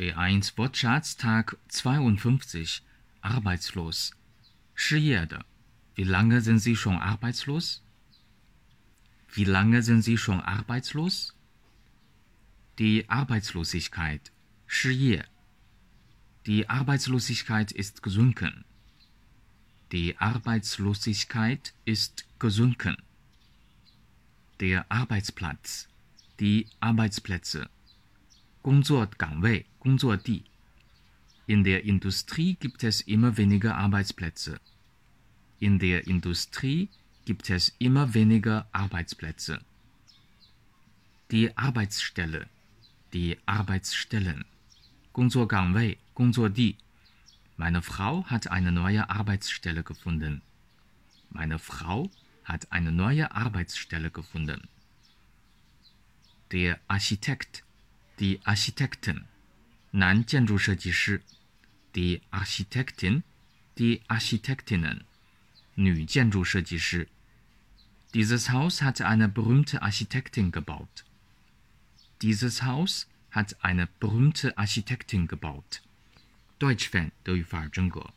B1 Wortschatz Tag 52 Arbeitslos 失业的 Wie lange sind Sie schon arbeitslos? Wie lange sind Sie schon arbeitslos? Die Arbeitslosigkeit 失业 Die Arbeitslosigkeit ist gesunken. Die Arbeitslosigkeit ist gesunken. Der Arbeitsplatz, die Arbeitsplätze, 工作岗位、工作地。In der Industrie gibt es immer weniger Arbeitsplätze. In der Industrie gibt es immer weniger Arbeitsplätze. Die Arbeitsstelle, die Arbeitsstellen, 工作岗位、工作地。Meine Frau hat eine neue Arbeitsstelle gefunden. Meine Frau hat eine neue Arbeitsstelle gefunden. Der Architekt, die Architektin, 男建筑设计师，die Architektin, die Architektinnen, 女建筑设计师。Dieses Haus hat eine berühmte Architektin gebaut. Dieses Haus hat eine berühmte Architektin gebaut. Deutsch Fan 德语范儿真格。